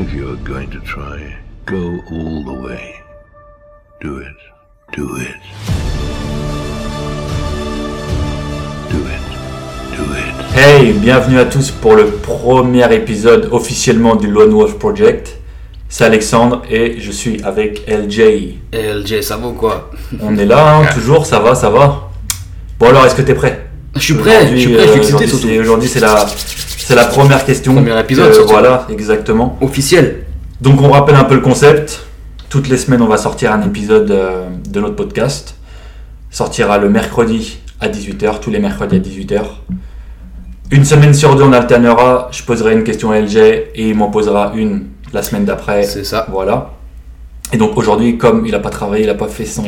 If you're going to try, go all the way. Do it. Do it. Do it. Do it. Hey, bienvenue à tous pour le premier épisode officiellement du Lone Wolf Project. C'est Alexandre et je suis avec LJ. LJ, ça vaut quoi? On est là, hein, toujours, ça va, ça va? Bon alors, est-ce que t'es prêt? Je suis prêt, je suis prêt, je suis euh, excité aujourd'hui, surtout. c'est- Aujourd'hui, c'est la, c'est la première question. Premier épisode, Euh, voilà, exactement. Officiel. Donc on rappelle un peu le concept. Toutes les semaines, on va sortir un épisode euh, de notre podcast. Sortira le mercredi à 18h, tous les mercredis à 18h. Une semaine sur deux, on alternera. Je poserai une question à LJ et il m'en posera une la semaine d'après. C'est ça. Voilà. Et donc aujourd'hui, comme il n'a pas travaillé, il n'a pas fait son,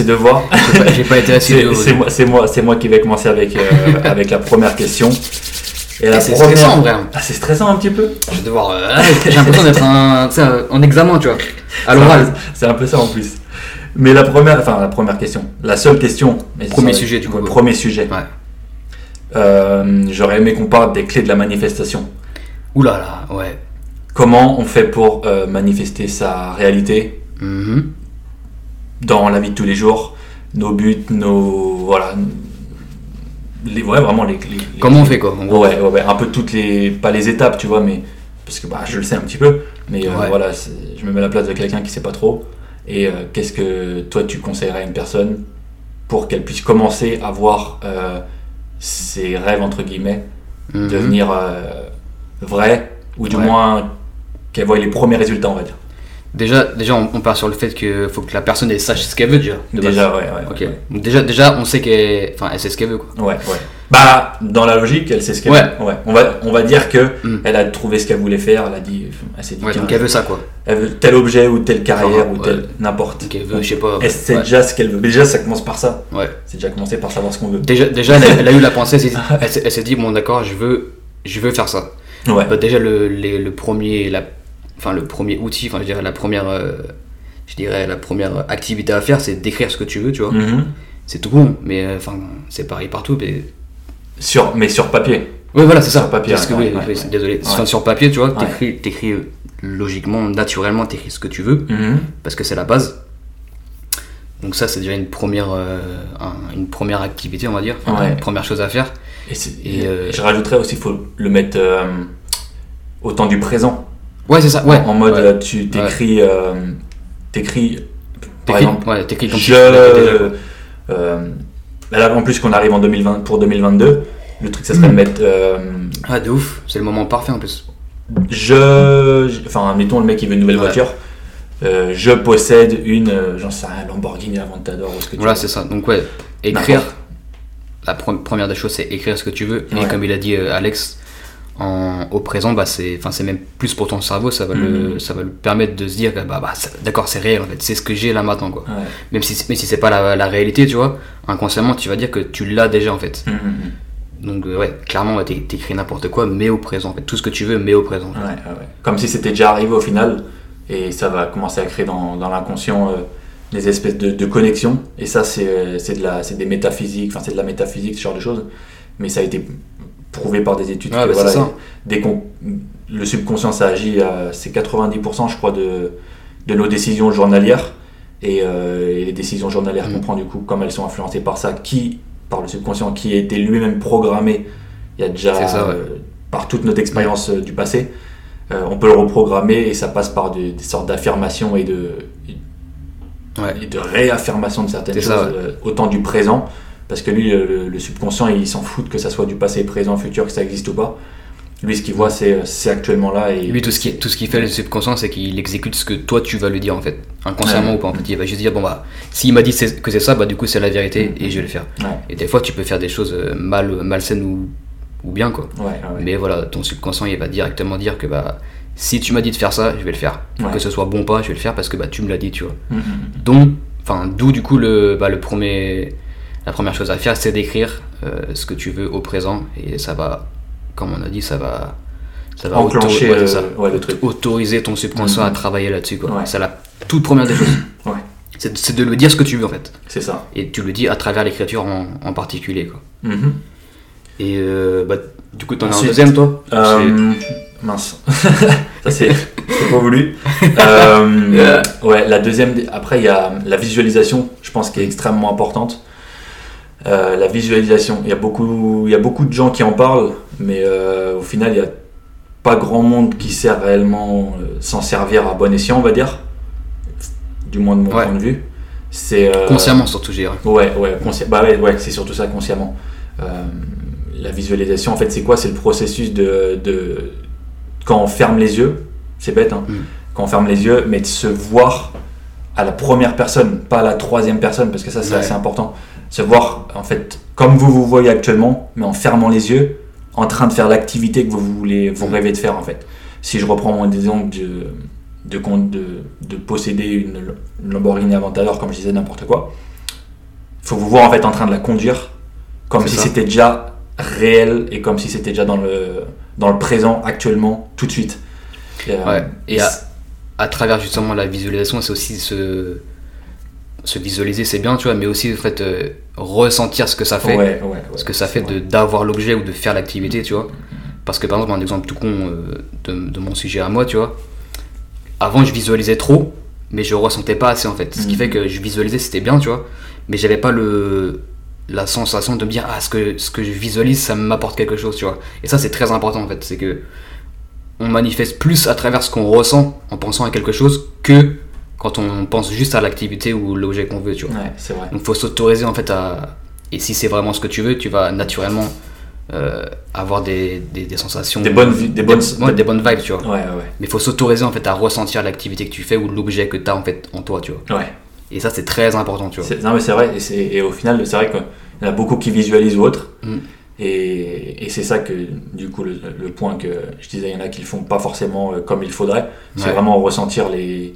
devoirs, J'ai pas, j'ai pas été c'est c'est moi, c'est moi, c'est moi qui vais commencer avec, euh, avec la première question. Et la c'est première- stressant, en vrai. Ah, c'est stressant un petit peu. Je vais devoir. euh, J'ai l'impression d'être un, sais, en examen, tu vois. À l'oral. C'est un peu ça en plus. Mais la première, enfin la première question, la seule question. mais Premier sujet, du coup. Premier sujet. Ouais. Euh, J'aurais aimé qu'on parle des clés de la manifestation. Oula là, ouais. Comment on fait pour euh, manifester sa réalité? Mhm. Dans la vie de tous les jours, nos buts, nos voilà, les ouais vraiment les. les- les- Comment on fait quoi Ouais, ouais, ouais, un peu toutes les, pas les étapes, tu vois, mais parce que bah, je le sais un petit peu, mais euh, voilà, je me mets à la place de quelqu'un qui sait pas trop. Et euh, qu'est-ce que toi tu conseillerais à une personne pour qu'elle puisse commencer à voir euh, ses rêves entre guillemets Mhm. devenir vrais ou du moins qu'elle voie les premiers résultats, on va dire. Déjà, déjà on, on part sur le fait que faut que la personne elle sache ce qu'elle veut déjà. Déjà, base. ouais, ouais, Ok. ouais. Donc déjà, déjà, on sait qu'elle, enfin, elle sait ce qu'elle veut quoi. Ouais, ouais. Bah, dans la logique, elle sait ce qu'elle Ouais. veut. Ouais. On va, on va dire que Mm. elle a trouvé ce qu'elle voulait faire. Elle a dit, elle s'est dit, Ouais, donc elle veut ça quoi. elle veut tel objet ou telle carrière Genre, ou tel n'importe. Donc elle veut, je sais pas. Elle sait déjà ce qu'elle veut. Déjà, ça commence par ça. Ouais. C'est déjà commencé par savoir ce qu'on veut. Déjà, déjà, elle a, elle a eu la pensée. Elle s'est dit bon d'accord, je veux, je veux faire ça. Ouais. Bah, déjà le, les- le premier la, enfin le premier outil enfin je dirais la première euh, je dirais la première activité à faire c'est d'écrire ce que tu veux tu vois Mhm. c'est tout bon mais euh, enfin c'est pareil partout mais Sur, mais sur papier. ouais voilà c'est ça Sur papier, Parce que, ouais, oui, ouais, oui, ouais. désolé. Enfin, sur papier tu vois t'écris t'écris euh, logiquement naturellement t'écris ce que tu veux Mhm. parce que c'est la base donc ça c'est déjà une première euh, un- une première activité on va dire Enfin, une première chose à faire Et, euh, je rajouterais aussi, il faut le mettre euh, au temps du présent. Ouais c'est ça ouais En mode, ouais. euh, tu t'écris, euh, t'écris, par exemple, ouais, t'écris comme je, euh, là, en plus qu'on arrive en 2020 pour 2022, le truc ça serait Mm. de mettre ah de ouf c'est le moment parfait en plus je, enfin mettons le mec qui veut une nouvelle voiture, je possède une, j'en sais rien, Lamborghini Aventador ou ce que tu Voilà, c'est ça. Donc, ouais, écrire. La pre- première des choses, c'est écrire ce que tu veux. Et comme il a dit Alex, en, au présent, bah, c'est enfin, c'est même plus pour ton cerveau. Ça va, le, Mhm. ça va lui permettre de se dire que bah, bah, c'est- d'accord, c'est réel en fait. C'est ce que j'ai là maintenant. Quoi. Ouais. Même si, même si c'est pas la, la réalité, tu vois, inconsciemment, tu vas dire que tu l'as déjà en fait. Mhm, mhm. Donc, euh, ouais, clairement, ouais, t'é- t'écris n'importe quoi, mais au présent. En fait. Tout ce que tu veux, mais au présent. Ouais. Comme si c'était déjà arrivé au final, et ça va commencer à créer dans, dans l'inconscient euh, des espèces de, de connexions. Et ça, c'est euh, c'est de la, c'est des métaphysiques, enfin c'est de la métaphysique, ce genre de choses. Mais ça a été prouvé par des études Ouais, que bah, voilà, c'est ça. dès qu'on le subconscient, ça agit, à- c'est 90%, je crois, de, de nos décisions journalières. Et, euh, et les décisions journalières Mm. qu'on prend, du coup, comme elles sont influencées par ça, qui, par le subconscient, qui a été lui-même programmé, il y a déjà, C'est ça, ouais. euh, par toute notre expérience euh, du passé, euh, on peut le reprogrammer et ça passe par des, des sortes d'affirmations et de, Ouais. et de réaffirmation de certaines choses, ça, autant du présent, parce que lui, le, le subconscient, il s'en fout que ça soit du passé, présent, futur, que ça existe ou pas. Lui, ce qu'il voit, c'est c'est actuellement là. Et Lui, tout ce qui, tout ce qu'il fait, le subconscient, c'est qu'il exécute ce que toi tu vas lui dire en fait, inconsciemment Ouais. ou pas. En fait, il va juste dire bon bah, s'il m'a dit que c'est ça, bah du coup c'est la vérité et je vais le faire. Ouais, Et des fois, tu peux faire des choses euh, mal, malsaines ou, ou bien quoi. ouais. Mais voilà, ton subconscient il va directement dire que bah, si tu m'as dit de faire ça, je vais le faire. Que ce soit bon ou pas, je vais le faire parce que bah tu me l'as dit, tu vois. Mhm. Donc, enfin, d'où du coup le, bah, le premier, la première chose à faire, c'est d'écrire euh, ce que tu veux au présent et ça va, comme on a dit, ça va, ça va Enclencher auto- ouais, euh, c'est ça ouais, le truc. autoriser ton subconscient Mhm. à travailler là-dessus. Ouais. C'est la toute première des choses. C'est de le dire ce que tu veux en fait. C'est ça. Et tu le dis à travers l'écriture en, en particulier. Quoi. Mhm. Et euh, bah, du coup, t'en as un deuxième toi? Euh, mince. ça c'est. Pas voulu. Ouais, la deuxième. Après, il y a la visualisation, je pense, qui est extrêmement importante. Euh, la visualisation, il y, a beaucoup, il y a beaucoup de gens qui en parlent, mais euh, au final, il n'y a pas grand monde qui sait réellement euh, s'en servir à bon escient, on va dire. Du moins de mon Ouais. point de vue. C'est, euh, Consciemment surtout, je dirais. Ouais, ouais, consci- bah ouais, ouais, c'est surtout ça consciemment. La visualisation, en fait, c'est quoi? C'est le processus de, de- quand on ferme les yeux, c'est bête, hein, Mm. quand on ferme les yeux, mais de se voir à la première personne, pas à la troisième personne, parce que ça c'est Ouais. assez important. Se voir en fait comme vous vous voyez actuellement, mais en fermant les yeux, en train de faire l'activité que vous voulez, vous Mm. rêvez de faire en fait. Si je reprends mon exemple de, de, de, de posséder une, Lamborghini Aventador, comme je disais n'importe quoi, il faut vous voir en fait en train de la conduire comme si c'était déjà réel et comme si c'était déjà dans le, dans le présent actuellement tout de suite. Et, euh. Et à, à travers justement la visualisation, c'est aussi se, se visualiser, c'est bien, tu vois, mais aussi en fait euh, ressentir ce que ça fait. ouais, ouais, ouais, ce que ça fait de d'avoir l'objet ou de faire l'activité, tu vois. Parce que par exemple, un exemple tout con euh, de, de mon sujet à moi, tu vois. Avant, je visualisais trop, mais je ressentais pas assez en fait. Ce qui Mhm. fait que je visualisais, c'était bien, tu vois. Mais j'avais pas le la sensation de me dire ah ce que ce que je visualise ça m'apporte quelque chose tu vois et ça c'est très important en fait c'est que on manifeste plus à travers ce qu'on ressent en pensant à quelque chose que quand on pense juste à l'activité ou l'objet qu'on veut tu vois Ouais, c'est vrai. donc faut s'autoriser en fait à et si c'est vraiment ce que tu veux tu vas naturellement euh, avoir des, des, des sensations Des bonnes des bonnes- ouais, des bonnes vibes tu vois Ouais, ouais, mais faut s'autoriser en fait à ressentir l'activité que tu fais ou l'objet que tu as en fait en toi tu vois ouais. et ça c'est très important tu vois Non, mais c'est vrai. Et, au final, c'est vrai qu'il y en a beaucoup qui visualisent autre. Mm. Et, et c'est ça que, du coup, le, le point que je disais, il y en a qui le font pas forcément euh, comme il faudrait. C'est Ouais. vraiment ressentir les,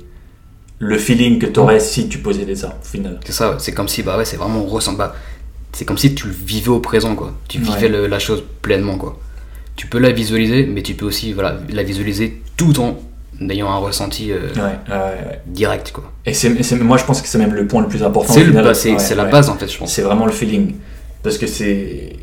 le feeling que tu aurais si tu possédais ça, au final. C'est ça, c'est comme si, bah ouais, c'est vraiment ressent, bah, c'est comme si tu le vivais au présent, quoi. Tu vivais Ouais. le- la chose pleinement, quoi. Tu peux la visualiser, mais tu peux aussi, voilà, la visualiser tout en ayant un ressenti euh, Ouais, direct, quoi. Et c'est, moi, je pense que c'est même le point le plus important. C'est bah, la base, en fait, je pense. C'est vraiment le feeling. Parce que c'est.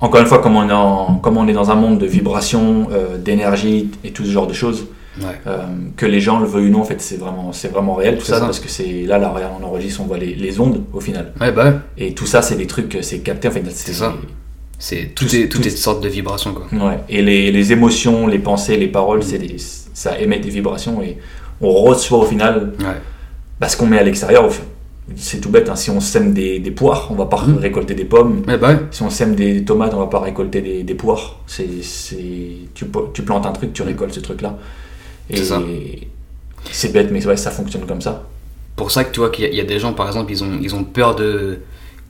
Encore une fois, comme on est, en- comme on est dans un monde de vibrations, euh, d'énergie et tout ce genre de choses, Ouais. euh, que les gens le veuillent ou non, en fait, c'est vraiment, c'est vraiment réel tout ça, ça. parce que c'est là, là, on enregistre, on voit les, les ondes au final. Ouais, bah ouais, Et tout ça, c'est des trucs, c'est capté, en fait. C'est ça. c'est, tout, Tout- est, tout, tout- est sorte de vibration, quoi. Ouais. Et les, les émotions, les pensées, les paroles, c'est des, ça émet des vibrations et on reçoit au final bah, ce qu'on met à l'extérieur. au fait. C'est tout bête, hein. si on sème des, des poires, on va pas Mhm. récolter des pommes. Bah Si on sème des tomates, on va pas récolter des, des poires. C'est, c'est- tu, tu plantes un truc, tu récoltes ce truc-là. Et C'est bête, mais ouais, ça fonctionne comme ça. pour ça que tu vois qu'il y, a- il y a des gens, par exemple, ils ont, ils ont peur de,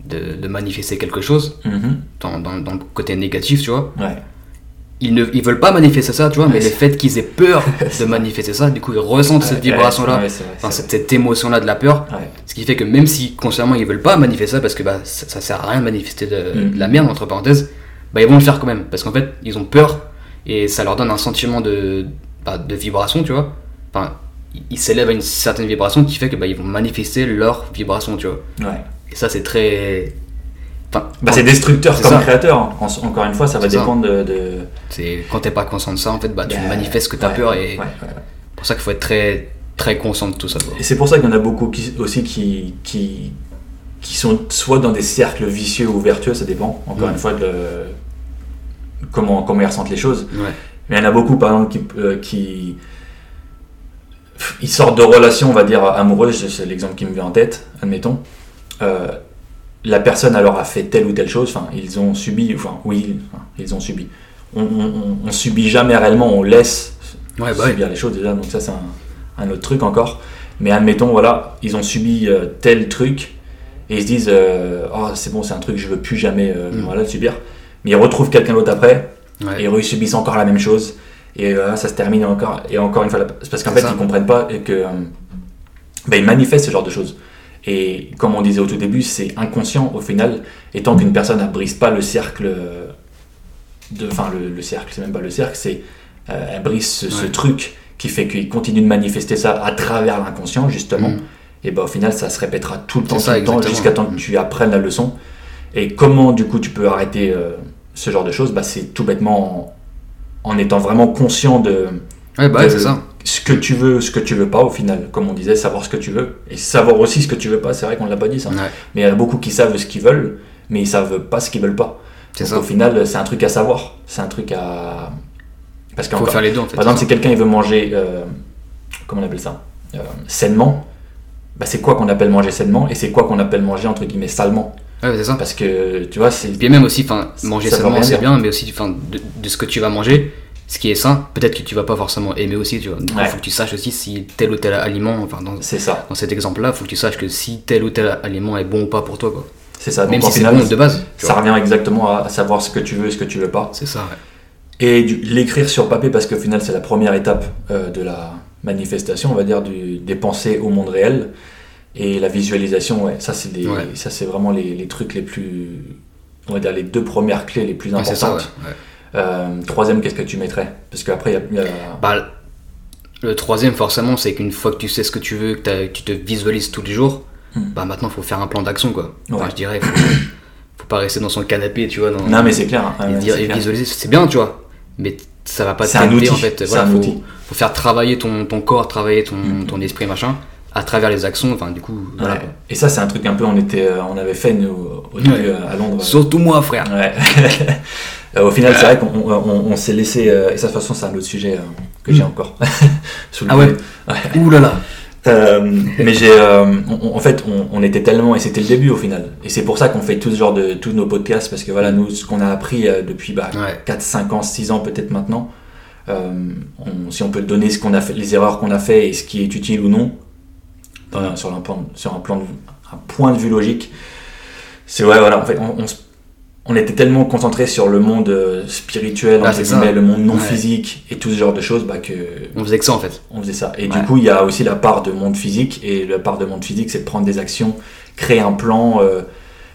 de, de manifester quelque chose Mhm. dans, dans, dans le côté négatif, tu vois. Ouais. ils ne ils veulent pas manifester ça, tu vois, mais le fait qu'ils aient peur de manifester ça, du coup ils ressentent cette vibration-là, enfin, cette, cette émotion-là de la peur, ce qui fait que même si consciemment ils veulent pas manifester ça, parce que bah, ça, ça sert à rien de manifester de, Mm. de la merde, entre parenthèses, bah ils vont le faire quand même, parce qu'en fait ils ont peur et ça leur donne un sentiment de, bah, de vibration, tu vois. Enfin, ils- s'élèvent à une certaine vibration qui fait que bah, ils vont manifester leur vibration, tu vois. Ouais. Et ça c'est très. Enfin, Bah, c'est destructeur comme ça. créateur. hein. En- encore une fois, ça va ça. dépendre de. de- c'est quand t'es pas conscient de ça, en fait, bah, tu Bah, manifestes que t'as ouais, peur et ouais, c'est pour ça qu'il faut être très, très conscient de tout ça. quoi. Et c'est pour ça qu'il y en a beaucoup qui, aussi qui, qui, qui sont soit dans des cercles vicieux ou vertueux, ça dépend, encore une fois, de comment, comment ils ressentent les choses. Ouais. Mais il y en a beaucoup, par exemple, qui, euh, qui ils sortent de relations, on va dire, amoureuses, c'est l'exemple qui me vient en tête, admettons. Euh, la personne alors a fait telle ou telle chose, enfin, ils ont subi, enfin, oui, enfin, ils ont subi. On, on, subit jamais réellement, on laisse Ouais, bah ouais. subir les choses déjà, donc ça c'est un, un autre truc encore. Mais admettons, voilà, ils ont subi euh, tel truc et ils se disent, euh, oh c'est bon, c'est un truc que je veux plus jamais euh, Mm. voilà, subir. Mais ils retrouvent quelqu'un d'autre après Ouais. et eux ils subissent encore la même chose et euh, ça se termine encore et encore une fois. C'est parce qu'en fait ça. ils comprennent pas et que euh, ben, ils manifestent ce genre de choses. Et comme on disait au tout début, c'est inconscient au final, et tant qu'une personne ne brise pas le cercle, euh, de, enfin le, le cercle, c'est même pas le cercle, c'est euh, elle brise ce, truc qui fait qu'il continue de manifester ça à travers l'inconscient justement. Mm. Et ben au final ça se répétera tout le temps, tout le temps, jusqu'à temps que Mm. tu apprennes la leçon. Et comment du coup tu peux arrêter euh, ce genre de choses bah, C'est tout bêtement en, en étant vraiment conscient de, Ouais, bah de ça. ce que tu veux, ce que tu veux pas au final. Comme on disait, savoir ce que tu veux. Et savoir aussi ce que tu veux pas, c'est vrai qu'on l'a pas dit ça. Ouais, Mais il y en a beaucoup qui savent ce qu'ils veulent, mais ils savent pas ce qu'ils veulent pas. c'est Donc ça. au final, c'est un truc à savoir. C'est un truc à. Parce Faut qu'encore. faire les deux en fait. Par exemple, si quelqu'un il veut manger, euh, comment on appelle ça Euh, Sainement, bah, c'est quoi qu'on appelle manger sainement et c'est quoi qu'on appelle manger entre guillemets salement? Ouais, c'est ça. Parce que tu vois, c'est. Et puis même aussi, enfin, manger sainement c'est bien, mais aussi enfin, de, de ce que tu vas manger, ce qui est sain, peut-être que tu vas pas forcément aimer aussi, tu vois. Donc il Ouais. faut que tu saches aussi si tel ou tel aliment, enfin dans, ça, dans cet exemple-là, il faut que tu saches que si tel ou tel aliment est bon ou pas pour toi, quoi. c'est ça. Même Donc, si en c'est bon de base. ça vois. revient exactement à savoir ce que tu veux et ce que tu veux pas. C'est ça, ouais. Et l'écrire sur papier parce qu'au final, c'est la première étape euh, de la manifestation, on va dire, du, des pensées au monde réel. Et la visualisation, ouais, ça c'est Ouais. ça c'est vraiment les, les trucs les plus, on va dire les deux premières clés les plus importantes. ça, ouais. ouais. Euh, troisième, qu'est-ce que tu mettrais? Parce qu'après, il y a- il y, a. Bah, le troisième, forcément, c'est qu'une fois que tu sais ce que tu veux, que, tu te visualises tous les jours, Hmm. bah maintenant, faut faire un plan d'action, quoi. Enfin, Ouais. je dirais, faut, faut pas rester dans son canapé, tu vois. Dans, Non, mais c'est clair. hein, et dire- et clair. visualiser, c'est bien, tu vois. Mais ça va pas t'aider, outil, en fait. c'est Voilà, un faut, outil. faut faire travailler ton, ton corps, travailler ton, ton esprit, machin, à travers les actions. Enfin, du coup, voilà. Et ça, c'est un truc un peu, on, était, euh, on avait fait nous, au début Ouais. à Londres. Surtout moi, frère. Ouais. Au final, c'est vrai qu'on on, on- on s'est laissé. euh, et ça, de toute façon, c'est un autre sujet euh, que j'ai Mm. encore. sous le Ah ouais. Ouh là là. Euh, mais j'ai. euh, en fait, on, on était tellement. Et c'était le début au final. Et c'est pour ça qu'on fait tout ce genre de. tous nos podcasts. Parce que voilà, nous, ce qu'on a appris depuis bah, Ouais. 4, 5 ans, 6 ans peut-être maintenant. euh, on- si on peut donner ce qu'on a fait, les erreurs qu'on a fait et ce qui est utile ou non, dans- sur, un plan, sur un, plan de, un point de vue logique, c'est ouais, voilà, en fait, on, on était tellement concentré sur le monde euh, spirituel, Ah, guillemets, le monde non Ouais. physique et tout ce genre de choses, bah, que On faisait que ça, en fait. on faisait ça. Et Ouais. du coup, il y a aussi la part de monde physique. Et la part de monde physique, c'est de prendre des actions, créer un plan. euh,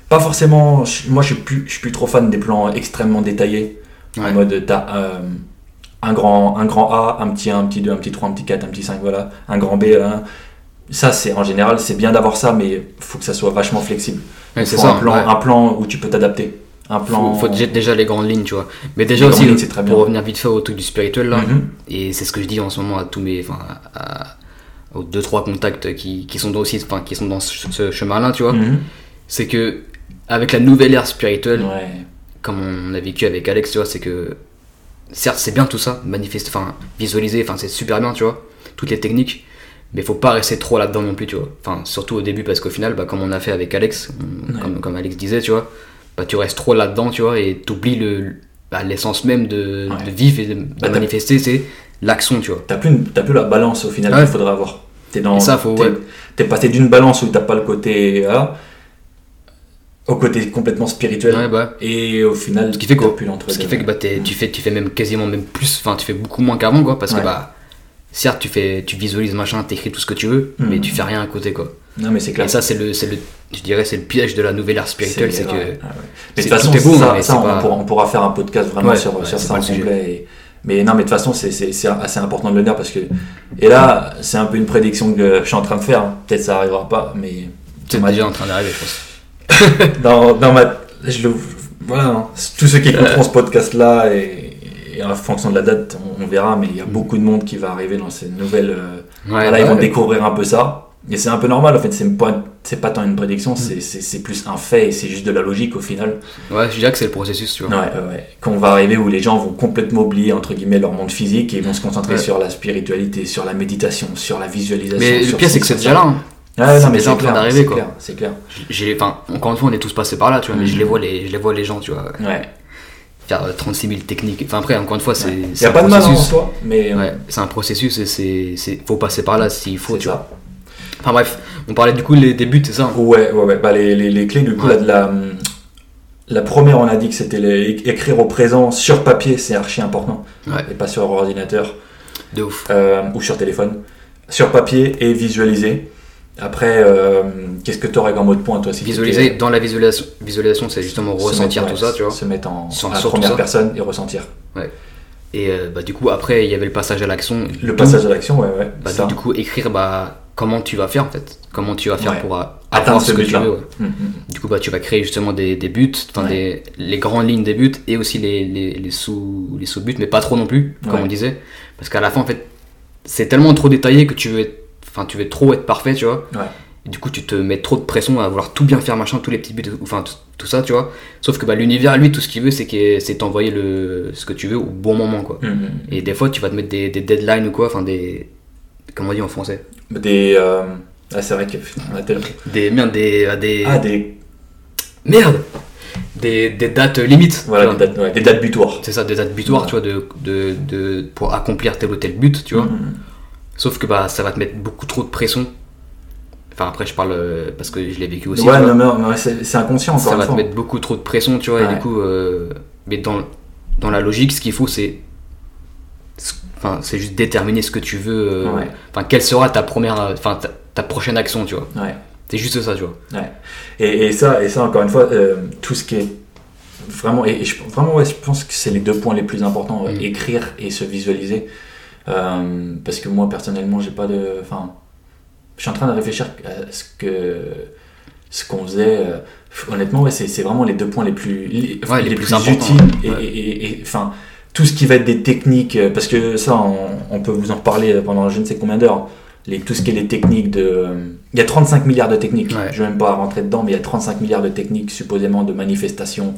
pas forcément. Moi, je suis plus, je suis plus trop fan des plans extrêmement détaillés. Ouais. En mode, t'as euh, un, grand, un grand A, un petit 1, un petit 2, un petit 3, un petit 4, un petit 5, voilà. Un grand B, là. Ça, c'est en général, c'est bien d'avoir ça, mais il faut que ça soit vachement flexible. Ouais, c'est ça. un plan, ouais. un plan où tu peux t'adapter. Un plan. Faut, faut déjà, les grandes lignes, tu vois. Mais déjà Les aussi, grandes lignes, c'est très bien. pour revenir vite fait au truc du spirituel, là, Mhm. et c'est ce que je dis en ce moment à tous mes. Enfin, aux deux, trois contacts qui, qui sont dans aussi, enfin, qui sont dans ce, ce chemin-là, tu vois. Mhm. C'est que, avec la nouvelle ère spirituelle, Ouais. comme on a vécu avec Alex, tu vois, c'est que. Certes, c'est bien tout ça, manifester, enfin, visualiser, enfin, c'est super bien, tu vois, toutes les techniques, mais faut pas rester trop là-dedans non plus, tu vois. Enfin, surtout au début, parce qu'au final, bah, comme on a fait avec Alex, on- Ouais. comme, comme Alex disait, tu vois, bah, tu restes trop là-dedans, tu vois, et t'oublies le, bah, l'essence même de, Ouais. de vivre et de, Bah, manifester, c'est l'action, tu vois. T'as plus, une- plus la balance au final Ouais. qu'il faudra avoir. T'es dans. Et ça, faut- t'es, passé d'une balance où t'as pas le côté. voilà, au côté complètement spirituel. Bah, Et au final, Ce qui fait plus l'entre Ce qui fait que bah, tu, fais, tu fais même quasiment même plus, enfin tu fais beaucoup moins qu'avant quoi, parce que bah certes tu fais, tu visualises machin, t'écris tout ce que tu veux, Mhm. mais tu fais rien à côté quoi. Non, mais c'est clair. Et ça c'est le, c'est le, je dirais c'est le piège de la nouvelle ère spirituelle, c'est que ouais. Mais de toute façon, beau, ça, on, pas- pourra, on pourra faire un podcast vraiment Ouais, sur, ouais, sur ça en complet. et- Mais non, mais de toute façon, c'est, assez important de le dire parce que. Et là, c'est un peu une prédiction que je suis en train de faire. Peut-être ça arrivera pas, mais. c'est ma- déjà en train d'arriver je pense. dans, dans ma je le voilà hein. tous ceux qui écouteront ce podcast là et, et en fonction de la date on, on verra mais il y a beaucoup de monde qui va arriver dans ces nouvelles euh, Ouais, voilà, ils vont ouais. découvrir un peu ça et c'est un peu normal en fait c'est pas c'est pas tant une Mm. prédiction c'est, c'est, c'est plus un fait et c'est juste de la logique au final Ouais, je dirais que c'est le processus, tu vois. ouais, ouais, qu'on va arriver où les gens vont complètement oublier entre guillemets leur monde physique et ils vont se concentrer sur la spiritualité sur la méditation sur la visualisation Mais le pire c'est que c'est déjà là. ouais, c'est non, mais déjà en c'est train clair, d'arriver, c'est quoi. clair, c'est clair J'ai, enfin, encore une fois on est tous passés par là, tu vois, mais je Mhm. les vois les, je les vois les gens, tu vois, ouais faire euh, 36 000 techniques. Enfin après encore une fois c'est, il c'est y a pas de mal en soi mais euh, Ouais, c'est un processus et c'est, faut passer par là s'il faut, tu vois. Enfin bref, on parlait du coup les débuts, c'est ça? Ouais, ouais, ouais. Bah, les, les, les clés, du coup, Ouais. là, de la, la première, on a dit que c'était écrire au présent sur papier, c'est archi important, Ouais, et pas sur ordinateur de ouf. euh, ou sur téléphone. Sur papier et visualiser. Après, euh, qu'est-ce que tu aurais comme mot de point, toi si Visualiser, dans la visualisation, visualisation c'est justement se ressentir mettre, tout ouais, ça, tu vois. Se mettre en, tout première personne et ressentir. Et euh, bah, du coup, après, il y avait le passage à l'action. Le passage à l'action, ouais, ouais. Bah, du coup, écrire bah, comment tu vas faire en fait. Comment tu vas faire Ouais. pour euh, Atteindre ce ce que tu veux. ouais. Hum, hum. Du coup, bah, tu vas créer justement des, des buts, des, les grandes lignes des buts et aussi les, les, les sous, les sous-buts, mais pas trop non plus, comme on disait. Parce qu'à la fin, en fait, c'est tellement trop détaillé que tu veux être, enfin, tu veux trop être parfait, tu vois. Ouais. Et du coup, tu te mets trop de pression à vouloir tout bien faire, machin, tous les petits buts, enfin, tout, ça, tu vois. Sauf que bah, l'univers, lui, tout ce qu'il veut, c'est que- c'est t'envoyer le, ce que tu veux au bon moment, quoi. Mhm. Et des fois, tu vas te mettre des, des deadlines ou quoi, enfin, des. Comment on dit en français? Des. euh, Ah, c'est vrai y a tellement. Des. Merde, des. ah, des... Ah, des. Merde des, des dates limites. Voilà, des dates, ouais, des dates butoirs. C'est ça, des dates butoirs, Ouais. tu vois, de, de, de, pour accomplir tel ou tel but, tu vois. Sauf que bah, ça va te mettre beaucoup trop de pression. Enfin, après, je parle euh, parce que je l'ai vécu aussi. ouais, non, mais, mais c'est inconscient ça va te mettre beaucoup trop de pression, tu vois, et du coup, euh, mais dans, dans la logique, ce qu'il faut, c'est. Enfin, c'est juste déterminer ce que tu veux. euh, Ouais. Enfin, quelle sera ta première. Enfin, ta, ta prochaine action, tu vois. Ouais. C'est juste ça, tu vois. Ouais. Et, et ça, et ça, encore une fois, tout ce qui est vraiment, et, et je, vraiment, ouais, je pense que c'est les deux points les plus importants, Mm. écrire et se visualiser. Euh, parce que moi, personnellement, j'ai pas de, enfin, je suis en train de réfléchir à ce que, ce qu'on faisait. euh, honnêtement, ouais, c'est vraiment les deux points les plus, les, Ouais, les les plus, plus utiles. Et, ouais. et- et- et, enfin, tout ce qui va être des techniques, euh, parce que ça, on, on peut vous en reparler pendant je ne sais combien d'heures. Les, tout ce qui est les techniques de. Il y a 35 milliards de techniques. Je ne vais même pas rentrer dedans, mais il y a 35 milliards de techniques supposément de manifestations.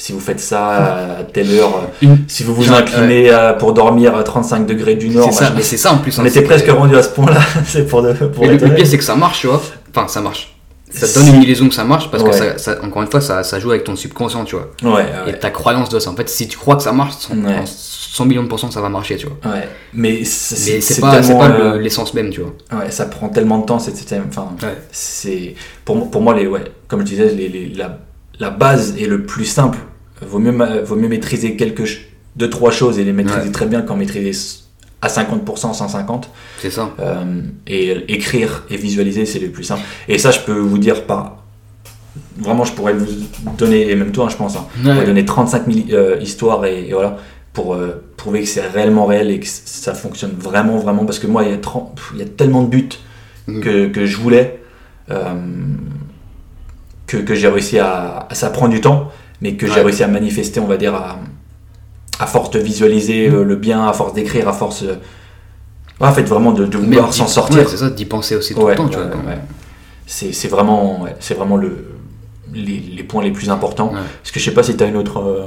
Si vous faites ça à telle heure, Une- si vous vous inclinez euh, pour dormir à 35 degrés du nord, C'est ça, mais c'est ça en plus. on hein, était presque rendu à ce point-là. c'est pour, de, pour Mais le, pire, c'est que ça marche, tu vois. Enfin, ça marche. Ça te donne une illusion que ça marche parce que, ça, ça- encore une fois, ça, ça joue avec ton subconscient, tu vois. Ouais, Et ta croyance de ça. En fait, si tu crois que ça marche, 100, Ouais. 100 millions de pourcents, ça va marcher, tu vois. ouais. Mais c'est pas, pas euh, le- l'essence même, tu vois. Ouais, ça prend tellement de temps, c'est enfin, pour, moi- pour moi les ouais, comme je disais, les, les- la, la base est le plus simple. Vaut mieux vaut mieux maîtriser quelque ch- deux trois choses et les maîtriser Ouais. très bien qu'en maîtriser à 50%, 150. C'est ça. Euh, et écrire et visualiser, c'est le plus simple. Et ça, je peux vous dire par vraiment, je pourrais vous donner et même toi, hein, je pense, hein, je pourrais donner 35 000 euh, histoires et, et voilà pour euh, prouver que c'est réellement réel et que ça fonctionne vraiment vraiment parce que moi il y a, 30 pff, il y a tellement de buts Mhm. que, que je voulais que, que j'ai réussi à, à- ça prend du temps mais que j'ai Ouais. réussi à manifester on va dire à, à force de visualiser euh, le bien à force d'écrire à force ouais, en fait vraiment de, vouloir s'en ouais, sortir c'est ça, d'y penser aussi tout Ouais, le temps, tu ouais, vois. ouais, ouais. c'est vraiment ouais, c'est vraiment le les, les points les plus importants Ouais. parce que je sais pas si tu as une autre euh,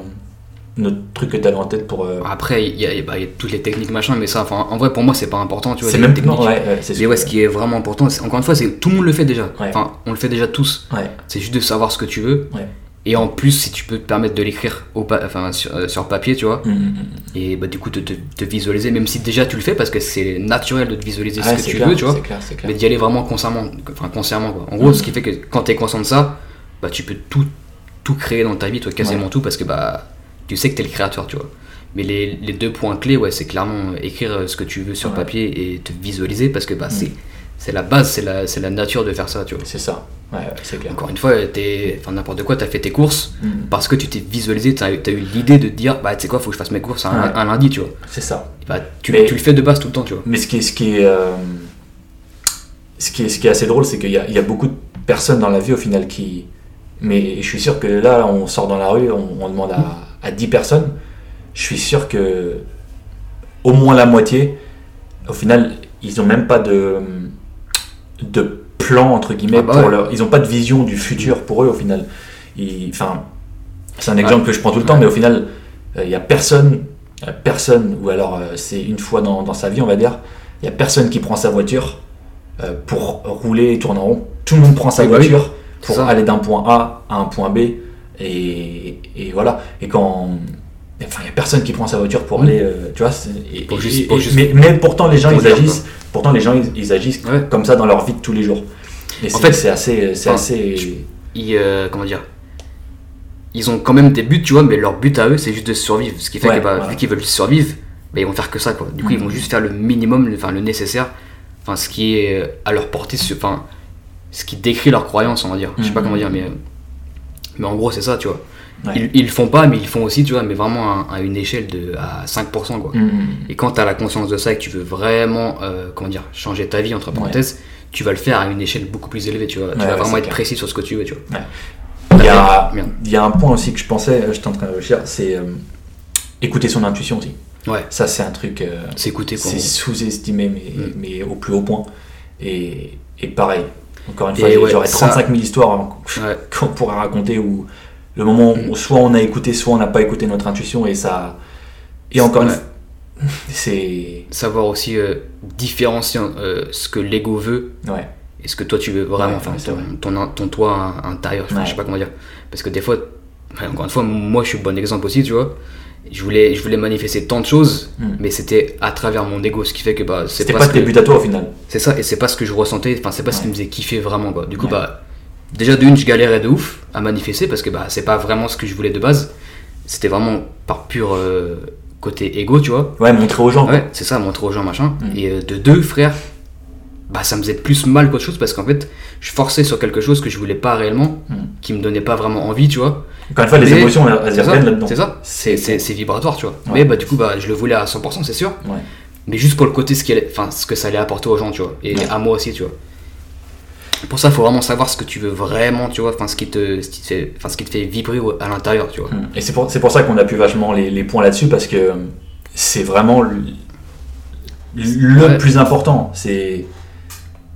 un autre truc que tu as en tête pour euh, Après, il y, a, bah, y a toutes les techniques, machin, mais ça, enfin, en vrai, pour moi, c'est pas important, tu vois. c'est même techniques. non, ouais, ouais, Mais sûr. ouais, ce qui est vraiment important, c'est encore une fois, c'est tout le monde le fait déjà. Ouais. Enfin, on le fait déjà tous. ouais C'est juste de savoir ce que tu veux. Et en plus, si tu peux te permettre de l'écrire au pa- enfin, sur, euh, sur papier, tu vois, Mm, mm, mm. et bah, du coup, te, te- te visualiser, même si déjà tu le fais, parce que c'est naturel de te visualiser ce que tu clair, veux, tu vois, clair clair mais d'y aller vraiment consciemment. Enfin, consciemment quoi. En gros, ce qui fait que quand tu es conscient de ça, bah, tu peux tout, tout créer dans ta vie, toi, quasiment Ouais. tout, parce que bah, tu sais que tu es le créateur, tu vois. Mais les, les deux points clés, ouais, c'est clairement écrire euh, ce que tu veux sur Ouais. papier et te visualiser, parce que bah, c'est c'est la base, c'est la, la nature de faire ça, tu vois. c'est ça ouais, ouais, c'est clair Encore une fois, enfin, n'importe quoi, tu as fait tes courses Mm. parce que tu t'es visualisé, tu as, eu l'idée de te dire, bah tu sais quoi, faut que je fasse mes courses un, Ouais. un lundi, tu vois. c'est ça Bah, tu, Mais- tu le fais de base tout le temps, tu vois. Mais ce qui est, ce qui est, euh, ce qui est, ce qui est assez drôle, c'est qu'il y, y a beaucoup de personnes dans la vie au final qui. Mais je suis sûr que là, on sort dans la rue, on, on demande à, à 10 personnes. Je suis sûr que au moins la moitié, au final, ils n'ont même pas de, de plan, entre guillemets, Ah bah pour ouais. leur, ils n'ont pas de vision du futur pour eux au final. Ils- Enfin, c'est un exemple que je prends tout le temps, mais au final, euh, il n'y a personne, euh, personne, ou alors euh, c'est une fois dans, dans sa vie, on va dire, il n'y a personne qui prend sa voiture euh, pour rouler et tourner en rond. Tout le monde prend sa Oui, bah oui. voiture pour ça. aller d'un point A à un point B. Et, et voilà. Et quand. Enfin, il n'y a personne qui prend sa voiture pour Mm. aller. euh, tu vois, et- Pour juste- pour juste- mais, mais pourtant, les gens, ils agissent. Pourtant, les gens, ils, ils agissent Ouais. comme ça dans leur vie de tous les jours. Et En fait, c'est assez. C'est enfin, assez je- Ils, euh, comment dire Ils ont quand même des buts, tu vois, mais leur but à eux, c'est juste de survivre. Ce qui fait Ouais, que, bah, vu qu'ils veulent survivre, bah, ils vont faire que ça, quoi. Du coup, ils vont juste faire le minimum, le- enfin le nécessaire, enfin ce qui est euh, à leur portée, enfin ce qui décrit leur croyance, on va dire. Je sais pas Mhm. comment dire, mais, euh, mais en gros, c'est ça, tu vois. Ouais. Ils, ils le font pas, mais ils le font aussi, tu vois, mais vraiment à, à une échelle de à 5%, quoi. Mm, mm, Et quand tu as la conscience de ça et que tu veux vraiment, euh, comment dire, changer ta vie, entre parenthèses, tu vas le faire à une échelle beaucoup plus élevée, tu vois. tu Ouais, vas ouais, vraiment être clair. précis sur ce que tu veux, tu vois. Il y, a, il y a un point aussi que je pensais, euh, j'étais en train de réfléchir, c'est euh, écouter son intuition aussi. Ouais, Ça, c'est un truc. euh, c'est écouter c'est sous-estimé, mais, Mm. mais au plus haut point. Et, et pareil, encore une fois, ouais, j'aurais ça- 35 000 histoires hein, Ouais. qu'on pourra raconter où le moment où soit on a écouté, soit on n'a pas écouté notre intuition et ça. Et encore une fois, c'est. Savoir aussi euh, différencier euh, ce que l'ego veut Ouais, et ce que toi tu veux vraiment, Ouais, enfin ton, vrai. ton, ton toi intérieur, enfin, Ouais. je sais pas comment dire. Parce que des fois, encore une fois, moi je suis bon exemple aussi, tu vois. Je voulais, je voulais manifester tant de choses, Mm. mais c'était à travers mon ego, ce qui fait que bah, c'est c'était pas, pas ce tes buts à toi au final. C'est ça, et c'est pas ce que je ressentais, enfin c'est pas ce qui me faisait kiffer vraiment quoi. Du coup Ouais. bah déjà d'une je galérais de ouf à manifester parce que bah c'est pas vraiment ce que je voulais de base. C'était vraiment par pur euh, côté ego, tu vois. Ouais, montrer aux gens. Ouais, c'est ça, montrer aux gens machin. Mm. Et euh, de deux frères, bah ça me faisait plus mal qu'autre chose parce qu'en fait je forçais sur quelque chose que je voulais pas réellement, Mm. qui me donnait pas vraiment envie, tu vois. Encore une fois, les émotions, elles, reviennent là-dedans. c'est ça, c'est vibratoire, tu vois. Ouais. Mais bah du coup bah je le voulais à 100%, c'est sûr. Ouais. Mais juste pour le côté ce, allait- ce que ça allait apporter aux gens, tu vois. Et Ouais. à moi aussi, tu vois. Pour ça, il faut vraiment savoir ce que tu veux vraiment, tu vois. Enfin, ce qui te, ce qui te, fait, enfin, ce qui te fait vibrer à l'intérieur, tu vois. Mm. Et c'est pour, c'est pour ça qu'on appuie vachement les, les points là-dessus parce que c'est vraiment le, le Ouais. plus important. C'est,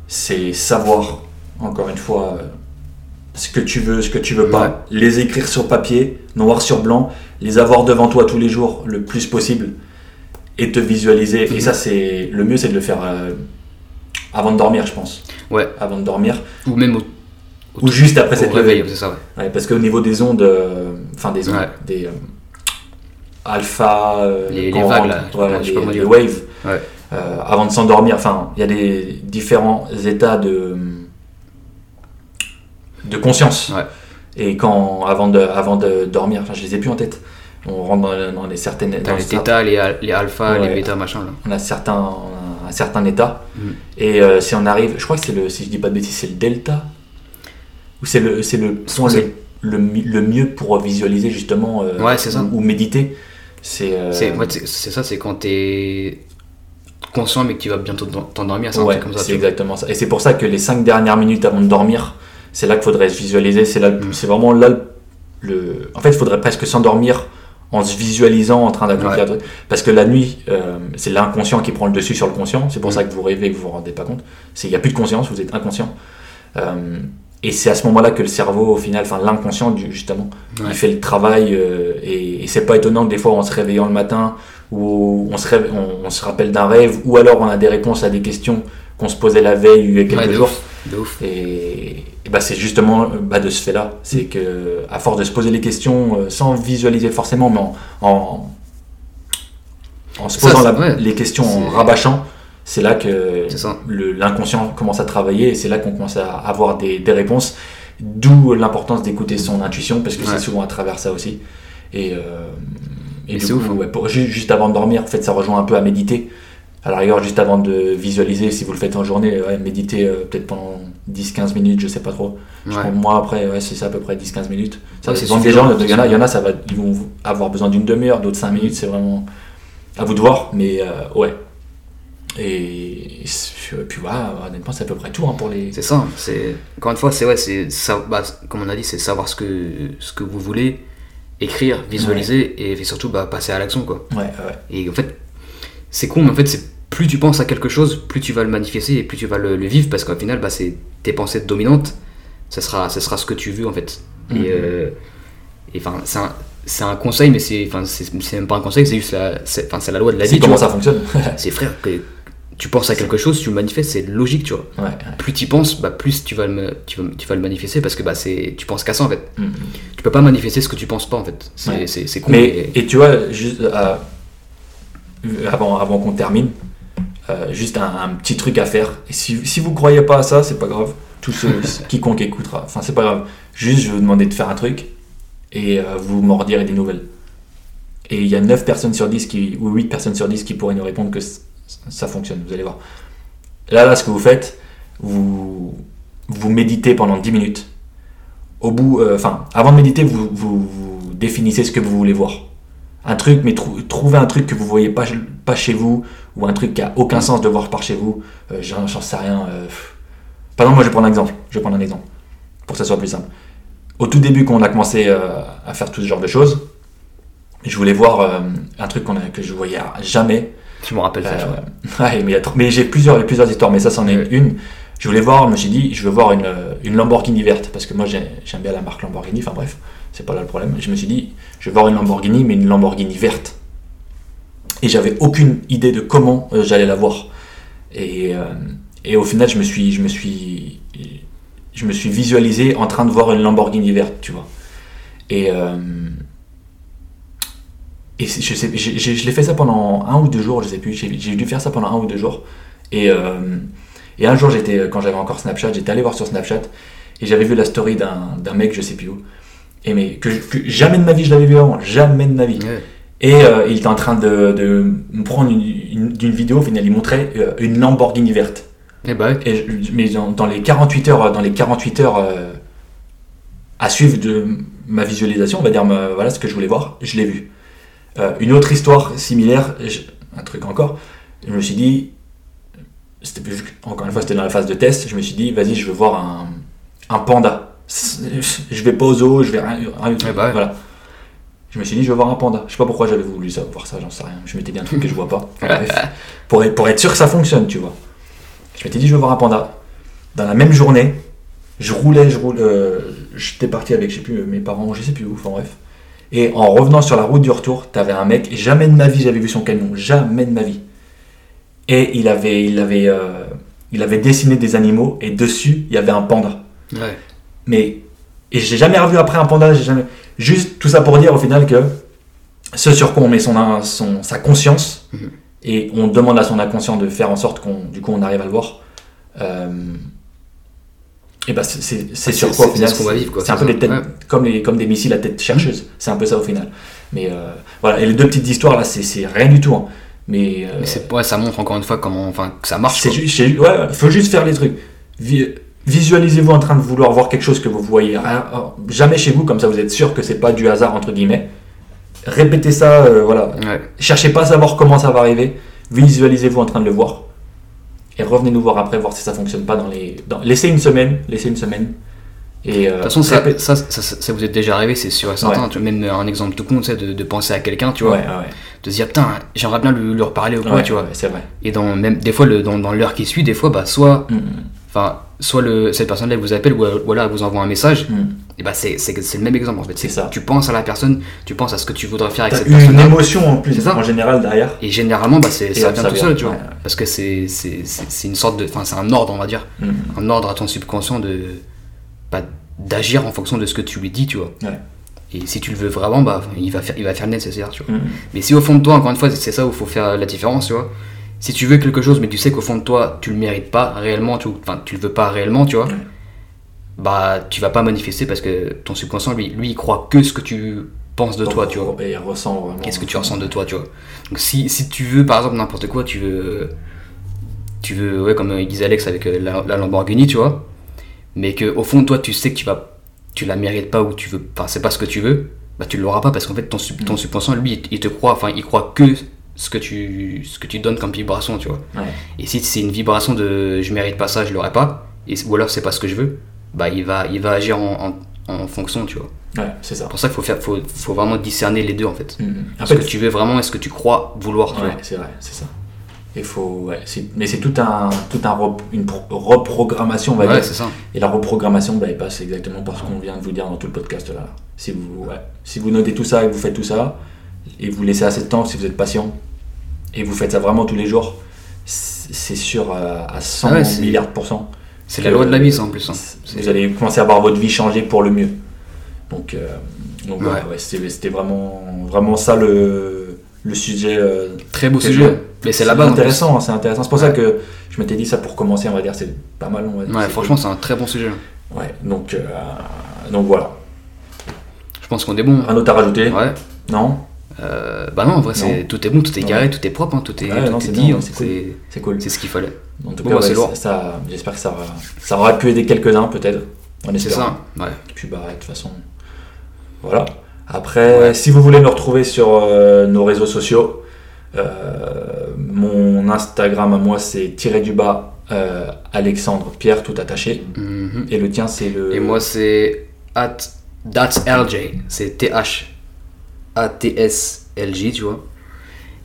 c'est savoir, encore une fois, ce que tu veux, ce que tu veux pas. Ouais. Les écrire sur papier, noir sur blanc, les avoir devant toi tous les jours le plus possible et te visualiser. Et Mhm. ça, c'est le mieux, c'est de le faire euh, avant de dormir, je pense. Ouais. Avant de dormir. Ou même au, au- Ou juste après cette réveil, levée. c'est ça, ouais. Ouais, parce qu'au niveau des ondes, euh, enfin des ondes, Ouais. des euh, alpha, euh, Les- vagues, là, voilà, je les, waves, Ouais. euh, avant de s'endormir, enfin, il y a des différents états de, de conscience. Ouais. Et quand, avant de, avant de dormir, enfin, je les ai plus en tête. On rentre dans, dans les certaines. Dans les θ, les, al- les alpha, les bêta, machin, là. on a certains, on a un certain état. Mhm. Et euh, si on arrive, je crois que c'est le, si je dis pas de bêtises, c'est le delta ou c'est le, c'est le point le, le, mi- le mieux pour visualiser justement euh, Ouais, c'est ça. Ou, ou méditer. C'est euh, C'est ouais, ça, c'est quand t'es conscient, mais que tu vas bientôt t'en- t'endormir, c'est ouais, c'est tu exactement ça. Et c'est pour ça que les cinq dernières minutes avant de dormir, c'est là qu'il faudrait se visualiser. C'est là, Mhm. c'est vraiment là le, le- En fait, il faudrait presque s'endormir en se visualisant en train d'accomplir Ouais. Parce que la nuit, euh, c'est l'inconscient qui prend le dessus sur le conscient. C'est pour Mhm. ça que vous rêvez et que vous vous rendez pas compte. C'est il n'y a plus de conscience, vous êtes inconscient. Euh, et c'est à ce moment-là que le cerveau, au final, enfin l'inconscient, justement, Ouais. il fait le travail. euh, et et c'est pas étonnant que des fois, en se réveillant le matin, ou on se, rêve- on, on se rappelle d'un rêve, ou alors on a des réponses à des questions qu'on se posait la veille il y a quelques Ouais, de jours. ouf, de ouf. Et, et bah, c'est justement euh, bah, de ce fait-là. C'est que, à force de se poser les questions euh, sans visualiser forcément, mais en, en, en se posant c'est- la- ouais. les questions, en rabâchant, c'est là que l'inconscient commence à travailler et c'est là qu'on commence à avoir des, des réponses. D'où l'importance d'écouter son intuition, parce que Ouais. c'est souvent à travers ça aussi. Et, euh, et c'est coup, ouf, hein. ouais, pour- ju- juste avant de dormir, en fait, ça rejoint un peu à méditer. À la rigueur, juste avant de visualiser, si vous le faites en journée, ouais, méditer euh, peut-être pendant 10-15 minutes, je sais pas trop. Je Ouais. que moi, après, ouais, c'est ça à peu près 10-15 minutes. Ça Ouais, c'est dépend des gens. suffisant, Il y en a, il y en a ça va, ils vont avoir besoin d'une demi-heure, d'autres 5 minutes, c'est vraiment à vous de voir. Mais euh, ouais. Et, et puis voilà, honnêtement, c'est à peu près tout hein, pour les. C'est ça, c'est encore une fois, c'est ouais, c'est ça, bah, comme on a dit, c'est savoir ce que ce que vous voulez, écrire, visualiser et surtout bah, passer à l'action quoi. Ouais, ouais. Et en fait, c'est con, mais en fait, c'est plus tu penses à quelque chose, plus tu vas le manifester et plus tu vas le, le vivre parce qu'au final, bah, c'est tes pensées dominantes, ça sera, ça sera ce que tu veux en fait. Mhm. Et euh, et, enfin, c'est un, c'est un conseil, mais c'est enfin, c'est même pas un conseil, c'est juste la, c'est enfin, c'est la loi de la vie. comment ça fonctionne C'est frère que tu penses à quelque chose, tu le manifestes, c'est logique, tu vois. Ouais, ouais. Plus tu y penses, bah, plus tu vas, le, tu, vas, tu vas le manifester parce que bah, c'est, tu penses qu'à ça en fait. Mhm. Tu peux pas manifester ce que tu penses pas en fait. C'est, Ouais. con. Mais, et tu vois, juste euh, avant, avant qu'on termine, euh, juste un, un petit truc à faire. Et si, si vous croyez pas à ça, c'est pas grave. Tous ceux, quiconque écoutera, enfin, c'est pas grave. Juste, je vais vous demander de faire un truc et euh, vous m'en redirez des nouvelles. Et il y a 9 personnes sur 10 qui, ou 8 personnes sur 10 qui pourraient nous répondre que ça fonctionne, vous allez voir. Là, là, ce que vous faites, vous, vous méditez pendant 10 minutes. Au bout, euh, enfin, avant de méditer, vous, vous, vous définissez ce que vous voulez voir. Un truc, mais trou- trouvez un truc que vous voyez pas, pas chez vous, ou un truc qui a aucun sens de voir par chez vous. Euh, j'en sais rien. euh. Par exemple, moi, je vais prendre un exemple. Je vais prendre un exemple pour que ça soit plus simple. Au tout début, quand on a commencé euh, à faire tout ce genre de choses, je voulais voir euh, un truc a, que je voyais jamais. Je me rappelle ça. ouais, mais, j'ai plusieurs, plusieurs histoires, mais ça, c'en est une. Je voulais voir, je me suis dit, je veux voir une, euh, une Lamborghini verte, parce que moi j'ai- j'aime bien la marque Lamborghini, enfin bref, c'est pas là le problème. Je me suis dit, je veux voir une Lamborghini, mais une Lamborghini verte. Et j'avais aucune idée de comment euh, j'allais la voir. Et, euh, et au final, je me suis, je me suis, je me suis visualisé en train de voir une Lamborghini verte, tu vois. Et, euh, et je, sais, j'ai- je l'ai fait ça pendant un ou deux jours, je sais plus. J'ai dû faire ça pendant un ou deux jours. Et, et un jour, j'étais, quand j'avais encore Snapchat, j'étais allé voir sur Snapchat et j'avais vu la story d'un d'un mec, je sais plus où. Et mais que, que jamais de ma vie je l'avais vu avant, jamais de ma vie. Ouais. Et euh, il était en train de, de me prendre une, une, d'une vidéo, il montrait euh, une Lamborghini verte. Eh bah, ouais. Et je- mais dans, dans les 48 heures, dans les 48 heures euh, à suivre de ma visualisation, on va dire ma- voilà ce que je voulais voir, je l'ai vu. Une autre histoire similaire, je- un truc encore, je me suis dit, encore une fois c'était dans la phase de test, je me suis dit vas-y je veux voir un, un panda. Je vais pas au zoo, je vais rien, rien- bah ouais. voilà. Je me suis dit je veux voir un panda. Je sais pas pourquoi j'avais voulu ça, voir ça, j'en sais rien. Je m'étais dit un truc que je vois pas. Enfin, bref. pour, être- pour être sûr que ça fonctionne, tu vois. Je m'étais dit je veux voir un panda. Dans la même journée, je roulais, je roule, euh, j'étais parti avec, je sais plus, mes parents, je sais plus où, enfin bref. Et en revenant sur la route du retour, t'avais un mec, et jamais de ma vie j'avais vu son camion, jamais de ma vie. Et il avait, il avait, euh, il avait dessiné des animaux, et dessus, il y avait un panda. Ouais. Mais, et j'ai jamais revu après un panda, j'ai jamais. Juste tout ça pour dire au final que ce sur quoi on met son, son, sa conscience, Mhm. et on demande à son inconscient de faire en sorte qu'on, du coup, on arrive à le voir. euh, et bah c'est, Ah, sur quoi au final ce qu'on va c'est- vivre, quoi, C'est un peu les têtes, Ouais. comme, les, comme des missiles à tête chercheuse. C'est un peu ça au final. Mais euh, voilà, et les deux petites histoires là, c'est, rien du tout. hein. Mais, euh, Mais c'est, ouais, ça montre encore une fois comment, enfin, que ça marche. ouais, il faut juste faire les trucs. Vi- Visualisez-vous en train de vouloir voir quelque chose que vous voyez rien- jamais chez vous, comme ça vous êtes sûr que c'est pas du hasard entre guillemets. Répétez ça, euh, voilà. Ouais. Cherchez pas à savoir comment ça va arriver. Visualisez-vous en train de le voir. Et revenez nous voir après, voir si ça fonctionne pas dans les. Dans... Laissez une semaine, laissez une semaine. Et euh, De toute façon, ça, ça, ça, ça- ça vous est déjà arrivé, c'est sûr et certain. Tu vois, même un exemple tout con, tu sais, de, de penser à quelqu'un, tu vois, Ouais, ouais, de se dire putain, j'aimerais bien lui, reparler ou quoi, tu vois. c'est vrai. Et dans même des fois, le, dans, dans l'heure qui suit, des fois, bah soit, Mm, mm, enfin, soit le, cette personne-là vous appelle ou, ou alors elle vous envoie un message. mm. Et bah c'est, le même exemple en fait. C'est ça. Tu penses à la personne, tu penses à ce que tu voudrais faire avec cette eu une émotion en plus, ça. en général derrière. Et généralement, bah, c'est, ça vient tout seul, tu vois. Ouais. Parce que c'est, c'est, c'est, c'est une sorte de. Enfin, c'est un ordre, on va dire. Mm. Un ordre à ton subconscient de. bah, d'agir en fonction de ce que tu lui dis, tu vois. Ouais. Et si tu le veux vraiment, bah, il va faire, il va faire le nécessaire, tu vois. Mm. Mais si au fond de toi, encore une fois, c'est ça où il faut faire la différence, tu vois. Si tu veux quelque chose, mais tu sais qu'au fond de toi, tu le mérites pas réellement, tu, enfin, tu le veux pas réellement, tu vois, Ouais. bah, tu vas pas manifester parce que ton subconscient, lui, lui, il croit que ce que tu penses de Donc, toi, tu vois. Et il ressent vraiment. Qu'est-ce que tu ressens de toi, tu vois. Donc si, si tu veux, par exemple, n'importe quoi, tu veux. Tu veux, ouais, comme il disait Alex avec euh, la, la Lamborghini, tu vois. Mais que au fond de toi, tu sais que tu vas. Tu la mérites pas ou tu veux. Enfin, c'est pas ce que tu veux. Bah, tu l'auras pas parce qu'en fait, ton, ton subconscient, lui, il- il te croit. Enfin, il croit que ce que tu, ce que tu donnes comme vibration, tu vois. Ouais. Et si c'est une vibration de je mérite pas ça, je l'aurai pas, et, ou alors c'est pas ce que je veux, bah il va, il va agir en, en, en fonction, tu vois. Ouais, c'est ça. Pour ça qu'il faut, faire, faut, faut vraiment discerner les deux en fait. Mm. En Ce que tu veux vraiment et ce que tu crois vouloir, tu Ouais, c'est vrai, c'est ça. Il faut, ouais, mais c'est tout un, tout un rep- une pro- reprogrammation, on va Ouais, dire. c'est ça. Et la reprogrammation, bah, elle passe exactement par ce qu'on vient de vous dire dans tout le podcast là. Si vous, ouais, si vous notez tout ça et que vous faites tout ça, et vous laissez assez de temps, si vous êtes patient, et vous faites ça vraiment tous les jours, c'est sûr euh, à 100 Ah ouais, milliards de pourcents. C'est la loi de la ça en plus. hein. Vous allez commencer à voir votre vie changer pour le mieux. Donc, euh, donc Ouais. ouais, c'était vraiment, vraiment ça le, le sujet. euh, Très beau sujet. je- Mais c'est plus. intéressant, c'est intéressant. C'est pour ça que je m'étais dit ça pour commencer, on va dire, c'est pas mal. On va dire. Ouais, franchement, c'est un très bon sujet. Ouais, donc, euh, donc voilà. Je pense qu'on est bon. Un autre à rajouter? Ouais. Non? Euh, bah non, en vrai, c'est tout est bon, tout est carré, tout est propre, hein, tout est, Ouais, tout non, est c'est dit. hein, c'est cool. c'est C'est cool. c'est ce qu'il fallait. En tout Bon, cas, bah, c'est ouais, lourd. ça, ça- j'espère que ça, aura- ça aura pu aider quelques-uns, peut-être. C'est ça. Ouais. Et puis bah de toute façon, voilà. Après, si vous voulez nous retrouver sur euh, nos réseaux sociaux, euh, mon Instagram à moi c'est tiré du bas euh, Alexandre Pierre tout attaché Mhm. et le tien c'est le Et moi, c'est at that's LJ. C'est TH. ATSLJ, tu vois.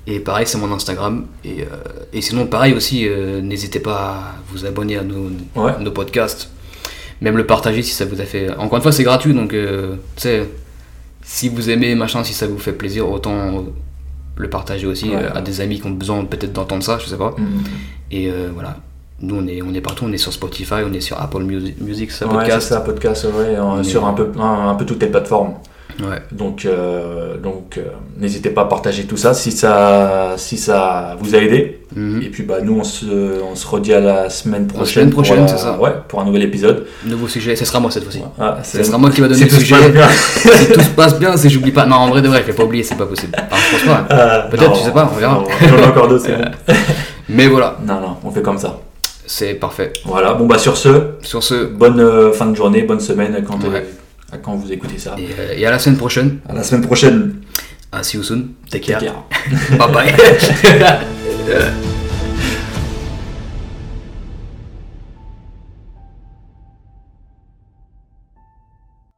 Et pareil, c'est mon Instagram. Et, euh, et sinon, pareil aussi, euh, n'hésitez pas à vous abonner à nos, Ouais. nos podcasts. Même le partager si ça vous a fait. Encore une fois, c'est gratuit, donc euh, tu sais, si vous aimez, machin, si ça vous fait plaisir, autant le partager aussi Ouais. à des amis qui ont besoin peut-être d'entendre ça, je sais pas. Mhm. Et voilà. Nous, on est, on est partout, on est sur Spotify, on est sur Apple Music, Music ça Ouais, podcast. c'est ça, podcast, ouais, en- Mais- sur un peu, un, un peu toutes les plateformes. Ouais. Donc, euh, donc euh, n'hésitez pas à partager tout ça si ça, si ça vous a aidé. Mhm. Et puis bah, nous, on se, on se redit à la semaine prochaine. semaine prochaine, pour, c'est ça. Ouais, pour un nouvel épisode. Nouveau sujet, ce sera moi cette fois-ci. Ah, Ce sera moi qui va donner le sujet. si tout se passe bien, si j'oublie pas. Non, en vrai de vrai, je vais pas oublier, c'est pas possible. Enfin. Euh, Peut-être, je sais pas, on verra. J'en ai encore d'autres, c'est bon. Mais voilà, Non, non, on fait comme ça. c'est parfait. Voilà, bon bah sur ce, Sur ce, bonne euh, fin de journée, bonne semaine quand, Ouais. Quand vous écoutez ça. et, euh, et à la semaine prochaine. À la semaine prochaine. Ah, see you soon. Take Take care. care. Bye bye.